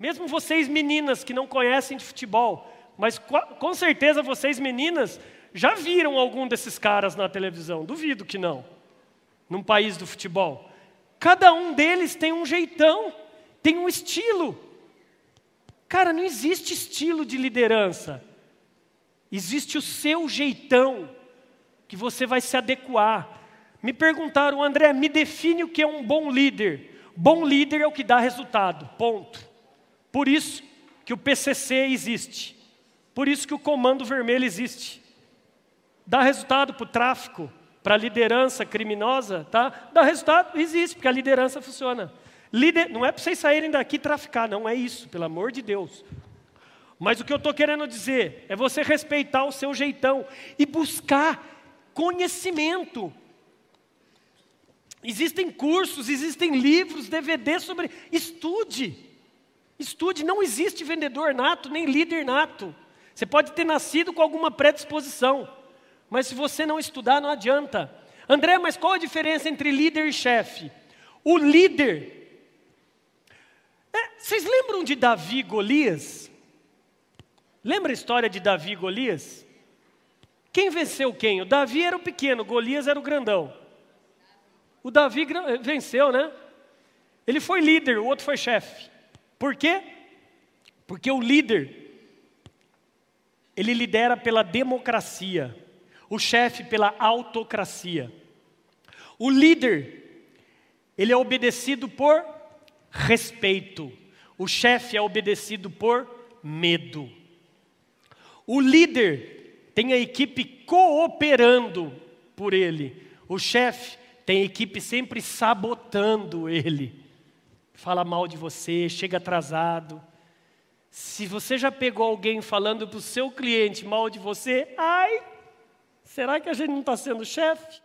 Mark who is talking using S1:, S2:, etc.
S1: Mesmo vocês meninas que não conhecem de futebol, mas com certeza vocês meninas já viram algum desses caras na televisão, duvido que não, num país do futebol. Cada um deles tem um jeitão, tem um estilo. Cara, não existe estilo de liderança. Existe o seu jeitão que você vai se adequar. Me perguntaram, André, me define o que é um bom líder. Bom líder é o que dá resultado. Ponto. Por isso que o PCC existe. Por isso que o Comando Vermelho existe. Dá resultado para o tráfico, para a liderança criminosa, tá? Dá resultado, existe, porque a liderança funciona. Lider, não é para vocês saírem daqui e traficar, não é isso, pelo amor de Deus. Mas o que eu estou querendo dizer é você respeitar o seu jeitão e buscar conhecimento. Existem cursos, existem livros, DVD sobre. Estude. Estude. Não existe vendedor nato, nem líder nato. Você pode ter nascido com alguma predisposição, mas se você não estudar, não adianta. André, mas qual a diferença entre líder e chefe? O líder. É, vocês lembram de Davi e Golias? Lembra a história de Davi e Golias? Quem venceu quem? O Davi era o pequeno, Golias era o grandão. O Davi venceu, né? Ele foi líder, o outro foi chefe. Por quê? Porque o líder ele lidera pela democracia, o chefe pela autocracia. O líder, ele é obedecido por respeito, o chefe é obedecido por medo. O líder tem a equipe cooperando por ele, o chefe tem a equipe sempre sabotando ele. Fala mal de você, chega atrasado, se você já pegou alguém falando para o seu cliente mal de você, ai, será que a gente não está sendo chefe?